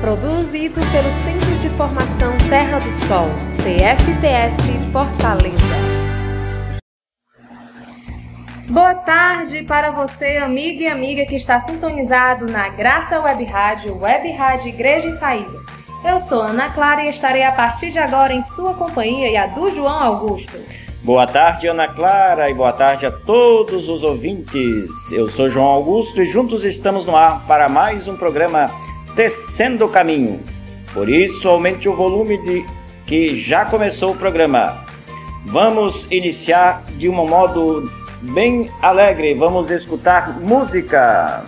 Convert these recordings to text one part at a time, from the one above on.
Produzido pelo Centro de Formação Terra do Sol, CFTS Fortaleza. Boa tarde para você, amiga e amiga que está sintonizado na Graça Web Rádio, Web Rádio Igreja em Saída. Eu sou Ana Clara e estarei a partir de agora em sua companhia e a do João Augusto. Boa tarde, Ana Clara, e boa tarde a todos os ouvintes. Eu sou João Augusto e juntos estamos no ar para mais um programa Tecendo o Caminho. Por isso, aumente o volume de que já começou o programa. Vamos iniciar de um modo bem alegre. Vamos escutar música.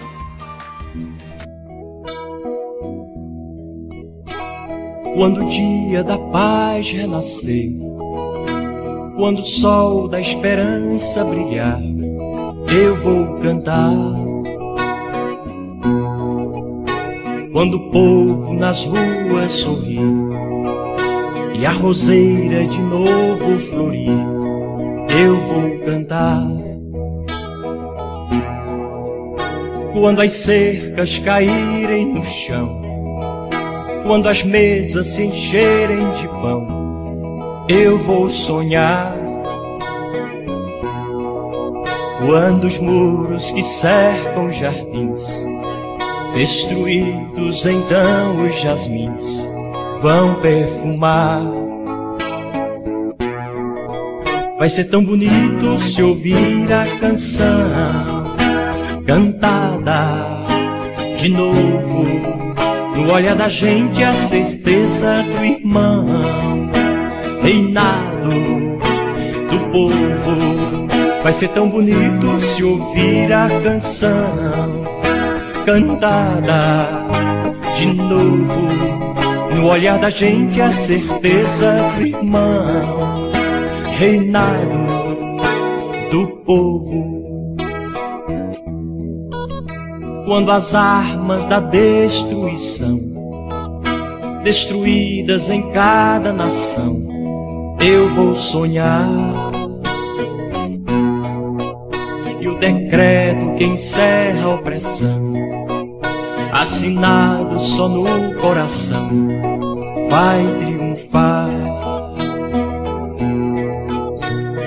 Quando o dia da paz renascer quando o sol da esperança brilhar, eu vou cantar. Quando o povo nas ruas sorrir e a roseira de novo florir, eu vou cantar. Quando as cercas caírem no chão, quando as mesas se encherem de pão, eu vou sonhar. Quando os muros que cercam jardins, destruídos então os jasmins, vão perfumar. Vai ser tão bonito se ouvir a canção cantada de novo. No olhar da gente a certeza do irmão reinado do povo. Vai ser tão bonito se ouvir a canção cantada de novo. No olhar da gente a certeza do irmão, reinado do povo. Quando as armas da destruição, destruídas em cada nação, eu vou sonhar. E o decreto que encerra a opressão, assinado só no coração, vai triunfar.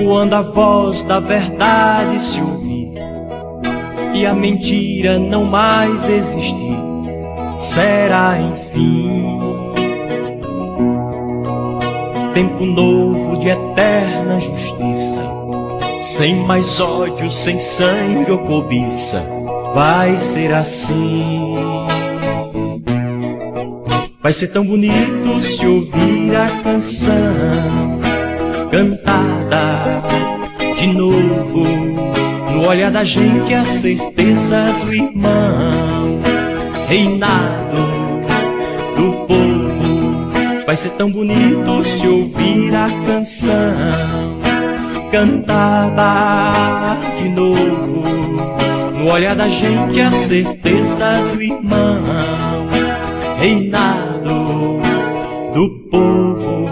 Quando a voz da verdade se ouvir e a mentira não mais existir, será enfim tempo novo de eterna justiça, sem mais ódio, sem sangue ou cobiça, vai ser assim. Vai ser tão bonito se ouvir a canção cantada de novo. No olhar da gente a certeza do irmão reinado do povo Vai ser tão bonito se ouvir a canção cantada de novo. No olhar da gente a certeza do irmão reinado do povo.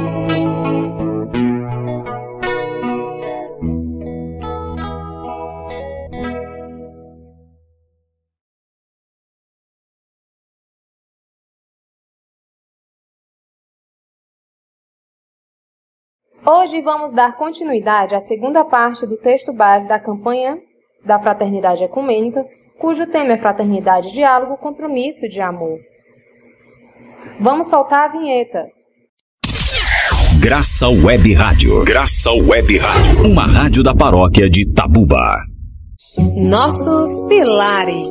Hoje vamos dar continuidade à segunda parte do texto base da campanha da Fraternidade Ecumênica, cujo tema é Fraternidade, Diálogo, Compromisso de Amor. Vamos soltar a vinheta. Graça Web Rádio. Graça Web Rádio. Uma rádio da paróquia de Tabuba. Nossos pilares.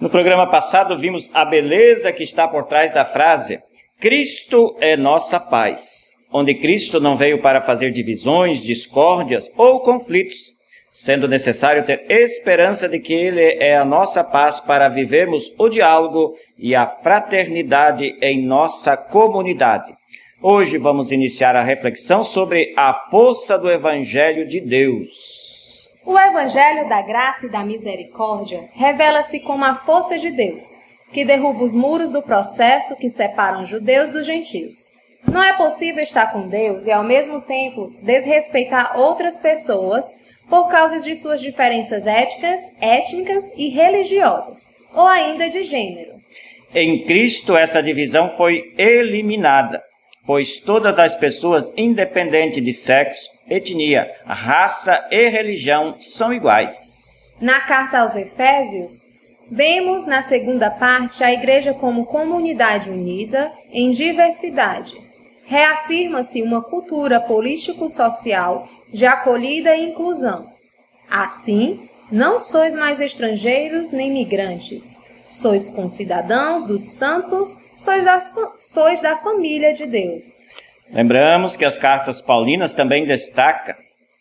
No programa passado, vimos a beleza que está por trás da frase: Cristo é nossa paz, onde Cristo não veio para fazer divisões, discórdias ou conflitos. sendo necessário ter esperança de que Ele é a nossa paz para vivermos o diálogo e a fraternidade em nossa comunidade. Hoje vamos iniciar a reflexão sobre a força do Evangelho de Deus. O Evangelho da Graça e da Misericórdia revela-se como a força de Deus, que derruba os muros do processo que separam judeus dos gentios. Não é possível estar com Deus e ao mesmo tempo desrespeitar outras pessoas por causa de suas diferenças éticas, étnicas e religiosas, ou ainda de gênero. Em Cristo essa divisão foi eliminada, pois todas as pessoas, independente de sexo, etnia, raça e religião, são iguais. Na carta aos Efésios, vemos na segunda parte a igreja como comunidade unida em diversidade reafirma-se uma cultura político-social de acolhida e inclusão. Assim, não sois mais estrangeiros nem migrantes, sois concidadãos dos santos, sois, das, sois da família de Deus. Lembramos que as cartas paulinas também destacam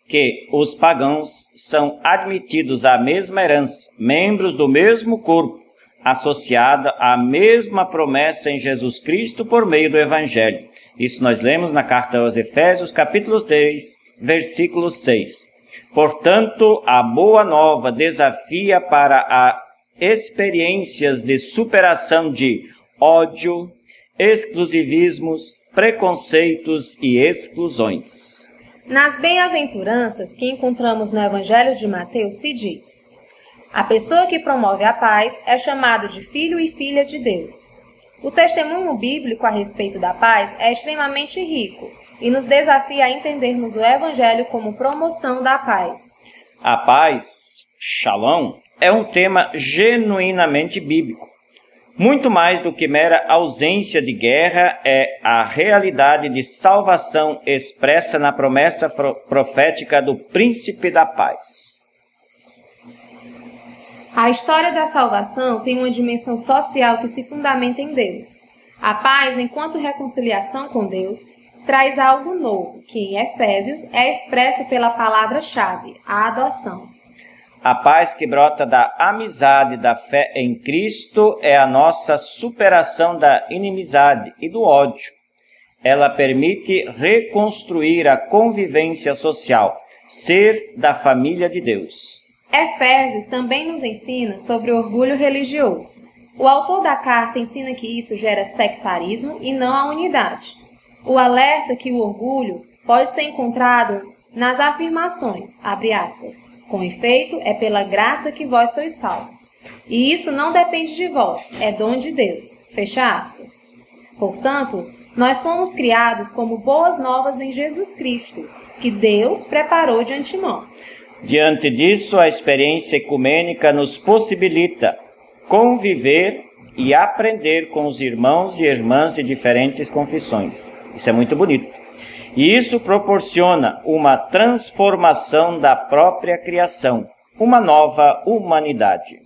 que os pagãos são admitidos à mesma herança, membros do mesmo corpo, associada à mesma promessa em Jesus Cristo por meio do Evangelho. Isso nós lemos na carta aos Efésios, capítulo 3, versículo 6. Portanto, a boa nova desafia para a experiências de superação de ódio, exclusivismos, preconceitos e exclusões. Nas bem-aventuranças que encontramos no Evangelho de Mateus se diz: a pessoa que promove a paz é chamado de filho e filha de Deus. O testemunho bíblico a respeito da paz é extremamente rico e nos desafia a entendermos o Evangelho como promoção da paz. A paz, shalom, é um tema genuinamente bíblico. Muito mais do que mera ausência de guerra, é a realidade de salvação expressa na promessa profética do Príncipe da Paz. A história da salvação tem uma dimensão social que se fundamenta em Deus. A paz, enquanto reconciliação com Deus, traz algo novo, que em Efésios é expresso pela palavra-chave, a adoção. A paz que brota da amizade, da fé em Cristo, é a nossa superação da inimizade e do ódio. Ela permite reconstruir a convivência social, ser da família de Deus. Efésios também nos ensina sobre o orgulho religioso. O autor da carta ensina que isso gera sectarismo e não a unidade. O alerta que o orgulho pode ser encontrado nas afirmações, abre aspas, com efeito é pela graça que vós sois salvos. E isso não depende de vós, é dom de Deus, fecha aspas. Portanto, nós fomos criados como boas novas em Jesus Cristo, que Deus preparou de antemão. Diante disso, a experiência ecumênica nos possibilita conviver e aprender com os irmãos e irmãs de diferentes confissões. Isso é muito bonito. E isso proporciona uma transformação da própria criação, uma nova humanidade.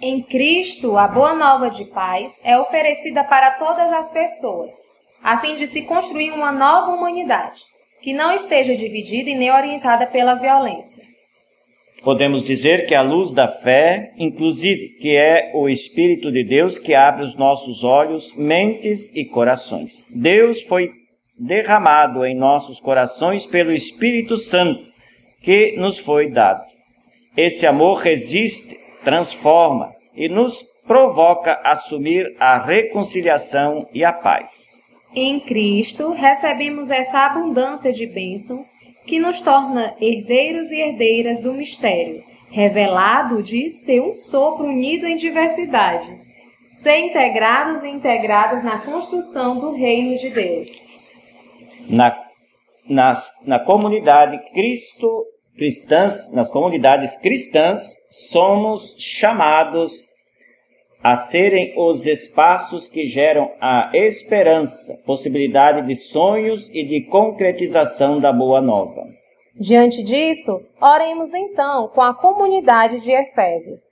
Em Cristo, a boa nova de paz é oferecida para todas as pessoas, a fim de se construir uma nova humanidade, que não esteja dividida e nem orientada pela violência. Podemos dizer que a luz da fé, inclusive, que é o Espírito de Deus que abre os nossos olhos, mentes e corações. Deus foi derramado em nossos corações pelo Espírito Santo que nos foi dado. Esse amor resiste, transforma e nos provoca a assumir a reconciliação e a paz. Em Cristo recebemos essa abundância de bênçãos que nos torna herdeiros e herdeiras do mistério, revelado de ser um sopro unido em diversidade, ser integrados e integrados na construção do reino de Deus. Na, nas, na comunidade Cristo cristãs, nas comunidades cristãs, somos chamados a serem os espaços que geram a esperança, possibilidade de sonhos e de concretização da boa nova. Diante disso, oremos então com a comunidade de Efésios.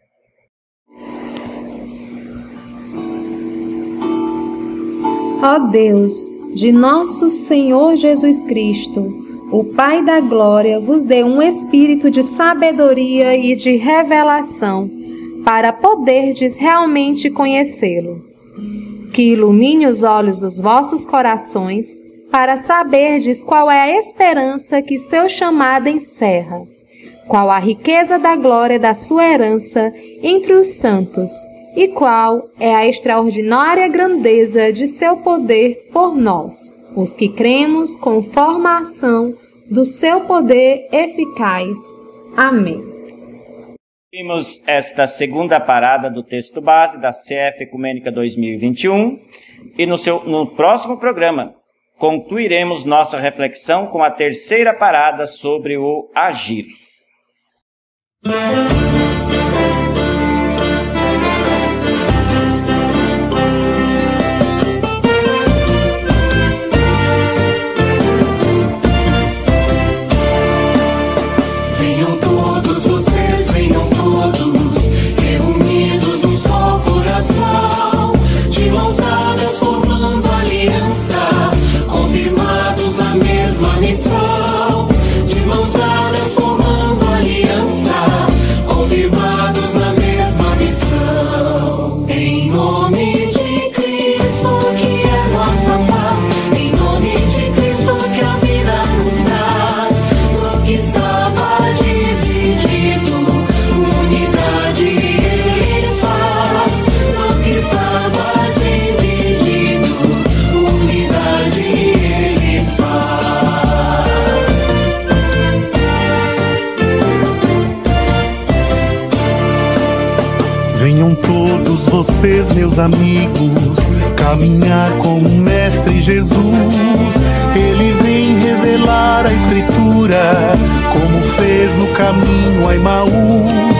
Ó Deus, de nosso Senhor Jesus Cristo, o Pai da Glória vos dê um espírito de sabedoria e de revelação, para poderdes realmente conhecê-lo. Que ilumine os olhos dos vossos corações, para saberdes qual é a esperança que seu chamado encerra, qual a riqueza da glória da sua herança entre os santos, e qual é a extraordinária grandeza de seu poder por nós os que cremos com formação do seu poder eficaz. Amém. Vimos esta segunda parada do texto base da CF Ecumênica 2021 e no, seu, no próximo programa concluiremos nossa reflexão com a terceira parada sobre o agir. Amigos, caminhar com o Mestre Jesus. Ele vem revelar a Escritura, como fez no caminho a Emaús.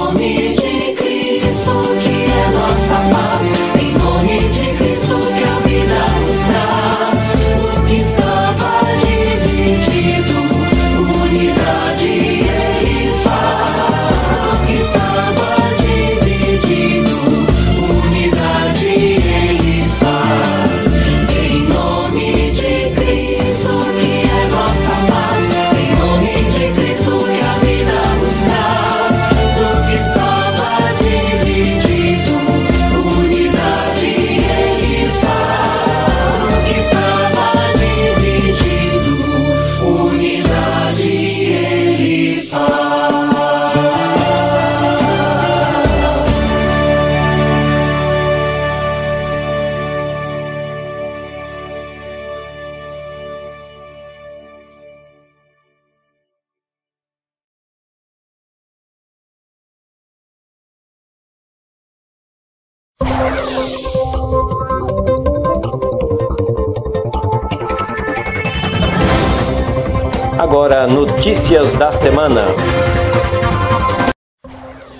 notícias da semana.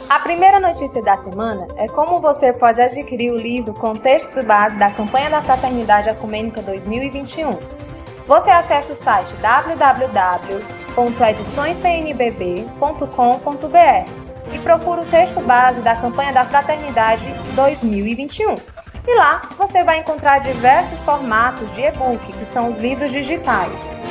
A primeira notícia da semana é como você pode adquirir o livro Contexto Base da Campanha da Fraternidade Ecumênica 2021. Você acessa o site www.ediçõescnbb.com.br e procura o texto base da Campanha da Fraternidade 2021. E lá você vai encontrar diversos formatos de e-book, que são os livros digitais.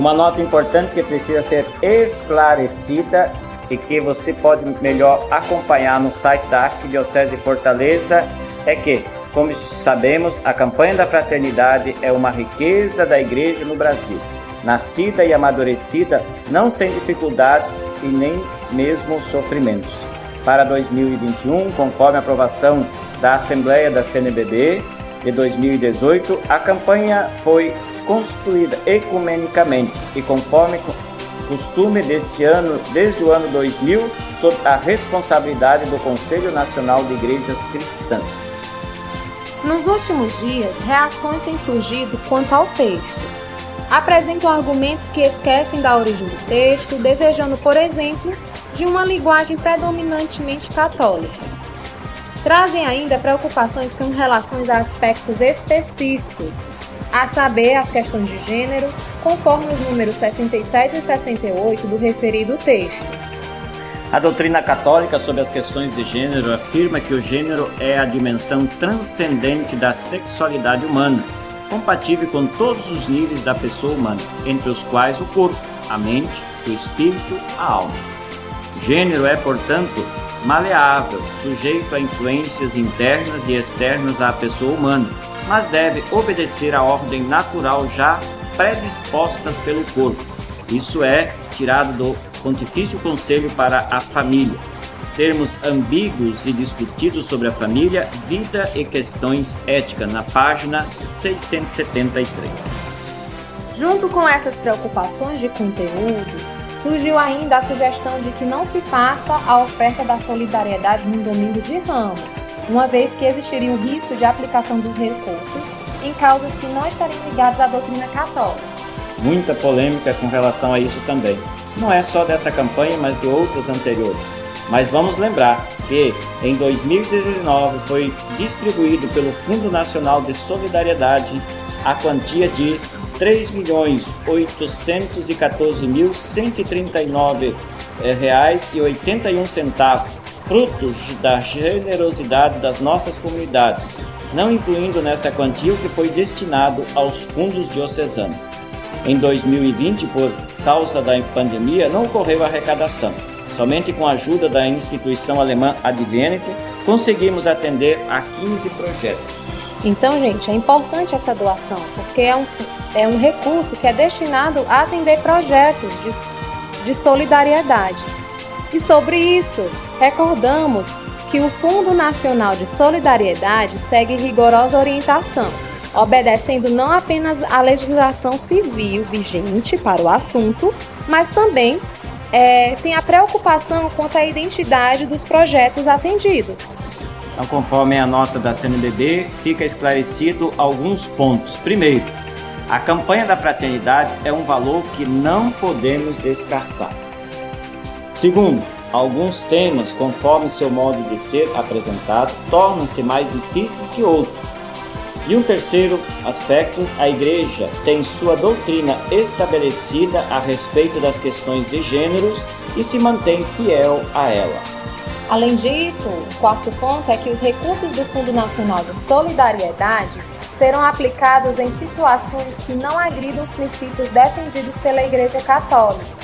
Uma nota importante que precisa ser esclarecida e que você pode melhor acompanhar no site da Arquidiocese de Fortaleza é que, como sabemos, a campanha da fraternidade é uma riqueza da igreja no Brasil, nascida e amadurecida não sem dificuldades e nem mesmo sofrimentos. Para 2021, conforme a aprovação da Assembleia da CNBB de 2018, a campanha foi construída ecumenicamente e conforme costume desse ano, desde o ano 2000, sob a responsabilidade do Conselho Nacional de Igrejas Cristãs. Nos últimos dias, reações têm surgido quanto ao texto. Apresentam argumentos que esquecem da origem do texto, desejando, por exemplo, de uma linguagem predominantemente católica. Trazem ainda preocupações com relação a aspectos específicos, a saber, as questões de gênero, conforme os números 67 e 68 do referido texto. A doutrina católica sobre as questões de gênero afirma que o gênero é a dimensão transcendente da sexualidade humana, compatível com todos os níveis da pessoa humana, entre os quais o corpo, a mente, o espírito, a alma. Gênero é, portanto, maleável, sujeito a influências internas e externas à pessoa humana, mas deve obedecer à ordem natural já predispostas pelo corpo. Isso é tirado do Pontifício Conselho para a Família. Termos ambíguos e discutidos sobre a família, vida e questões éticas, na página 673. Junto com essas preocupações de conteúdo, surgiu ainda a sugestão de que não se faça a oferta da solidariedade no domingo de Ramos, uma vez que existiria o risco de aplicação dos recursos em causas que não estariam ligadas à doutrina católica. Muita polêmica com relação a isso também. Não é só dessa campanha, mas de outras anteriores. Mas vamos lembrar que em 2019 foi distribuído pelo Fundo Nacional de Solidariedade a quantia de 3.814.139 reais e 81 centavos, frutos da generosidade das nossas comunidades, não incluindo nessa quantia o que foi destinado aos fundos diocesanos. Em 2020, por causa da pandemia, não ocorreu arrecadação. Somente com a ajuda da instituição alemã Advent conseguimos atender a 15 projetos. Então, gente, é importante essa doação, porque é um, é um recurso que é destinado a atender projetos de, de solidariedade. E sobre isso, recordamos que o Fundo Nacional de Solidariedade segue rigorosa orientação, obedecendo não apenas à legislação civil vigente para o assunto, mas também é, tem a preocupação quanto à identidade dos projetos atendidos. Então, conforme a nota da CNBB, fica esclarecido alguns pontos. Primeiro, a campanha da fraternidade é um valor que não podemos descartar. Segundo, alguns temas, conforme seu modo de ser apresentado, tornam-se mais difíceis que outros. E um terceiro aspecto, a Igreja tem sua doutrina estabelecida a respeito das questões de gêneros e se mantém fiel a ela. Além disso, o quarto ponto é que os recursos do Fundo Nacional de Solidariedade serão aplicados em situações que não agridam os princípios defendidos pela Igreja Católica.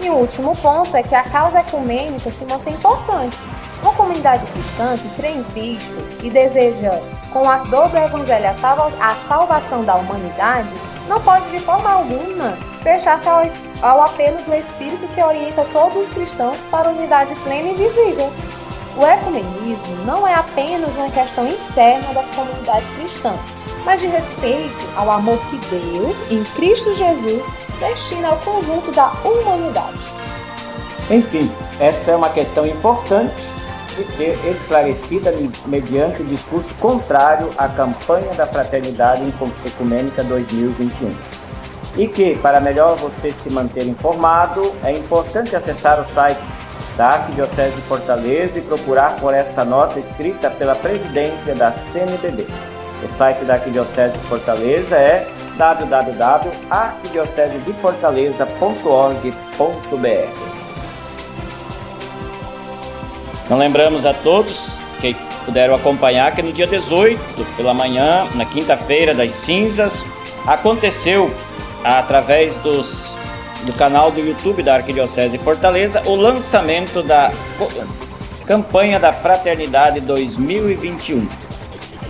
E o último ponto é que a causa ecumênica se mantém importante. Uma comunidade cristã que crê em Cristo e deseja, com ardor do Evangelho, a, salva a salvação da humanidade, não pode de forma alguma fechar-se ao, ao apelo do Espírito que orienta todos os cristãos para a unidade plena e visível. O ecumenismo não é apenas uma questão interna das comunidades cristãs, mas de respeito ao amor que Deus, em Cristo Jesus, destina ao conjunto da humanidade. Enfim, essa é uma questão importante de ser esclarecida mediante discurso contrário à campanha da Fraternidade Ecumênica 2021. E que, para melhor você se manter informado, é importante acessar o site da Arquidiocese de Fortaleza e procurar por esta nota escrita pela presidência da CNBB. O site da Arquidiocese de Fortaleza é www.arquidiocesedefortaleza.org.br. Então lembramos a todos que puderam acompanhar que no dia 18, pela manhã, na quinta-feira das cinzas, aconteceu através dos, do canal do YouTube da Arquidiocese de Fortaleza o lançamento da campanha da Fraternidade 2021.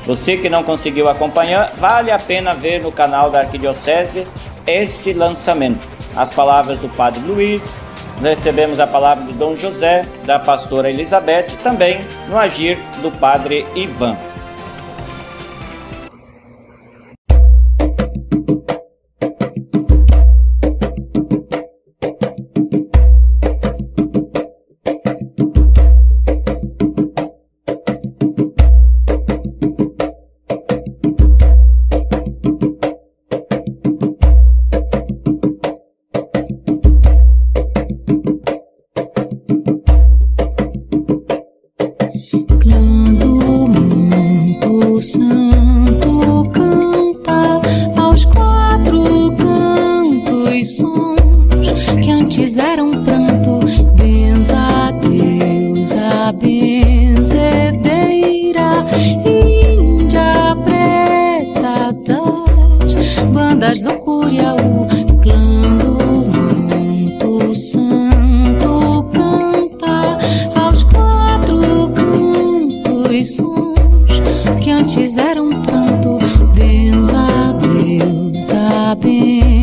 Você que não conseguiu acompanhar, vale a pena ver no canal da Arquidiocese este lançamento. As palavras do Padre Luiz, recebemos a palavra de Dom José, da pastora Elizabeth, também no agir do Padre Ivan. Grande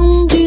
don't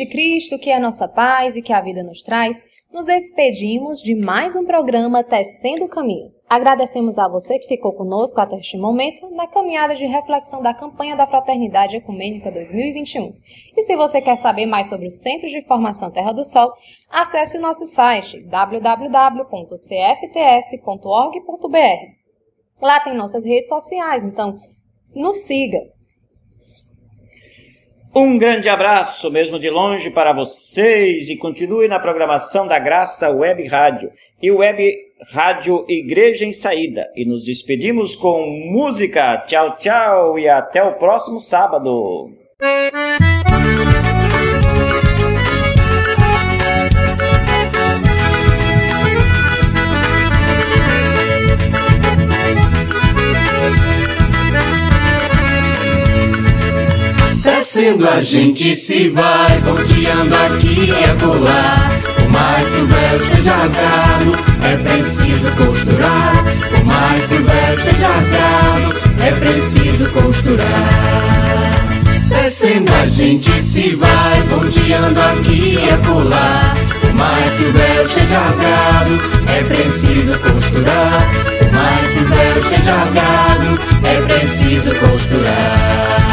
de Cristo, que é nossa paz e que a vida nos traz, nos despedimos de mais um programa Tecendo Caminhos. Agradecemos a você que ficou conosco até este momento na caminhada de reflexão da campanha da Fraternidade Ecumênica 2021. E se você quer saber mais sobre o Centro de Formação Terra do Sol, acesse o nosso site www.cfts.org.br. Lá tem nossas redes sociais, então nos siga. Um grande abraço, mesmo de longe, para vocês e continue na programação da Graça Web Rádio e Web Rádio Igreja em Saída. E nos despedimos com música. Tchau, tchau e até o próximo sábado. Descendo a gente se vai, volteando aqui e acolá. Por mais que o véu esteja rasgado, é preciso costurar. Por mais que o véu esteja rasgado, é preciso costurar. Descendo a gente se vai, volteando aqui e acolá. Por mais que o véu esteja rasgado, é preciso costurar. Por mais que o véu esteja rasgado, é preciso costurar.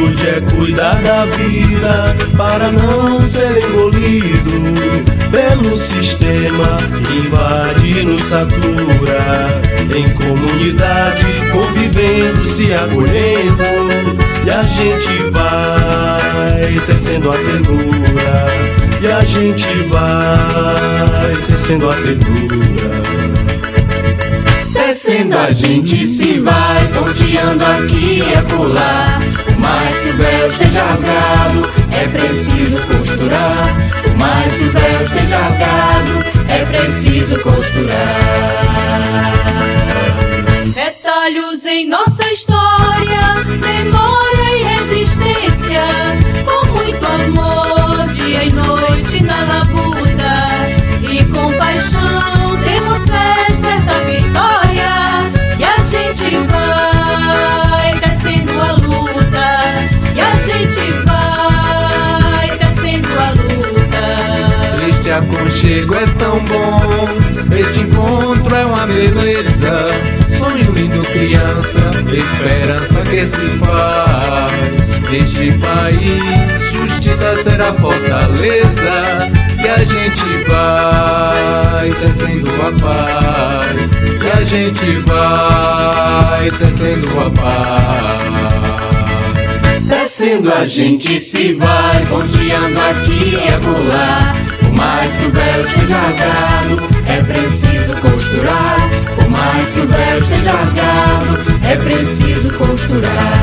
É cuidar da vida para não ser engolido pelo sistema que invade e nos satura. Em comunidade, convivendo, se acolhendo, e a gente vai tecendo a ternura. E a gente vai tecendo a ternura. Descendo a gente se vai, ponteando aqui e acolá. Por mais que o véu esteja rasgado, é preciso costurar. Por mais que o véu esteja rasgado, é preciso costurar. Detalhes em nossa história, memória e resistência. Com muito amor, dia e noite na labuta. Aconchego é tão bom, este encontro é uma beleza. Sonho lindo, criança, esperança que se faz. Neste país, justiça será fortaleza. E a gente vai tecendo a paz. E a gente vai tecendo a paz. Descendo a gente se vai, ponteando aqui e acolá. Mais que o véu esteja rasgado, é preciso costurar. Por mais que o véu esteja rasgado, é preciso costurar.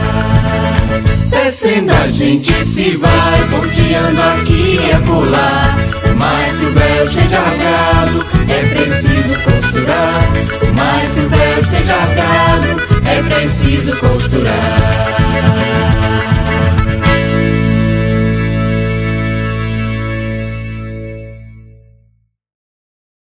Descendo a gente se vai, ponteando aqui e acolá. Por mais que o véu esteja rasgado, é preciso costurar. Por mais que o véu esteja rasgado, é preciso costurar.